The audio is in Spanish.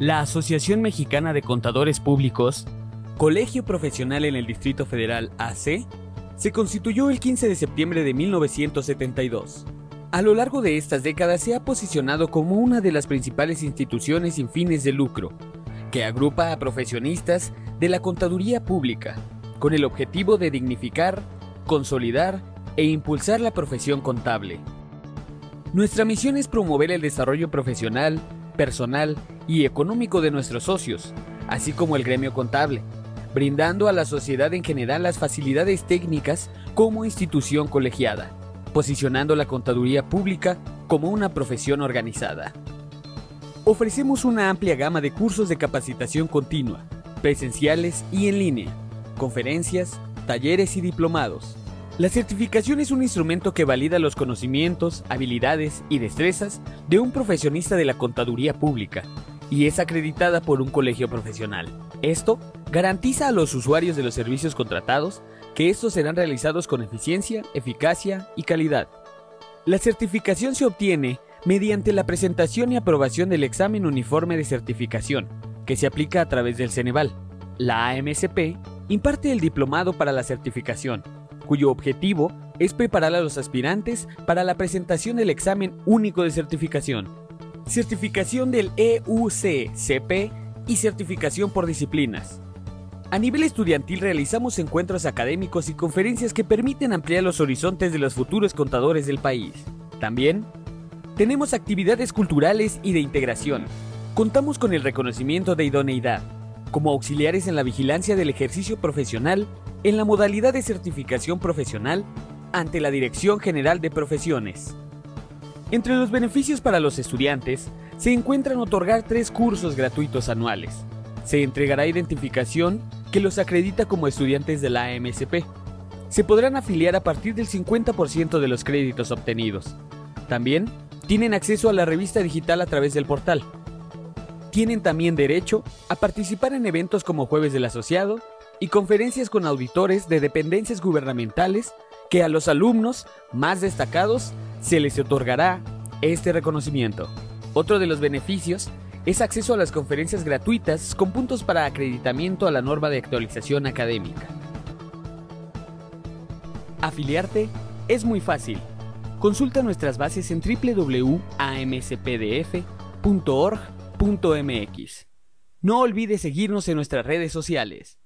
La Asociación Mexicana de Contadores Públicos, colegio profesional en el Distrito Federal AC, se constituyó el 15 de septiembre de 1972. A lo largo de estas décadas se ha posicionado como una de las principales instituciones sin fines de lucro, que agrupa a profesionistas de la contaduría pública, con el objetivo de dignificar, consolidar e impulsar la profesión contable. Nuestra misión es promover el desarrollo profesional, personal y económico de nuestros socios, así como el gremio contable, brindando a la sociedad en general las facilidades técnicas como institución colegiada, posicionando la contaduría pública como una profesión organizada. Ofrecemos una amplia gama de cursos de capacitación continua, presenciales y en línea, conferencias, talleres y diplomados. La certificación es un instrumento que valida los conocimientos, habilidades y destrezas de un profesionista de la contaduría pública y es acreditada por un colegio profesional. Esto garantiza a los usuarios de los servicios contratados que estos serán realizados con eficiencia, eficacia y calidad. La certificación se obtiene mediante la presentación y aprobación del examen uniforme de certificación, que se aplica a través del Ceneval. La AMSP imparte el diplomado para la certificación, cuyo objetivo es preparar a los aspirantes para la presentación del examen único de certificación, certificación del EUC-CP y certificación por disciplinas. A nivel estudiantil realizamos encuentros académicos y conferencias que permiten ampliar los horizontes de los futuros contadores del país. También tenemos actividades culturales y de integración. Contamos con el reconocimiento de idoneidad, como auxiliares en la vigilancia del ejercicio profesional en la modalidad de certificación profesional ante la Dirección General de Profesiones. Entre los beneficios para los estudiantes se encuentran otorgar tres cursos gratuitos anuales. Se entregará identificación que los acredita como estudiantes de la AMSP. Se podrán afiliar a partir del 50% de los créditos obtenidos. También tienen acceso a la revista digital a través del portal. Tienen también derecho a participar en eventos como Jueves del Asociado y conferencias con auditores de dependencias gubernamentales que a los alumnos más destacados se les otorgará este reconocimiento. Otro de los beneficios es acceso a las conferencias gratuitas con puntos para acreditamiento a la norma de actualización académica. Afiliarte es muy fácil. Consulta nuestras bases en No olvides seguirnos en nuestras redes sociales.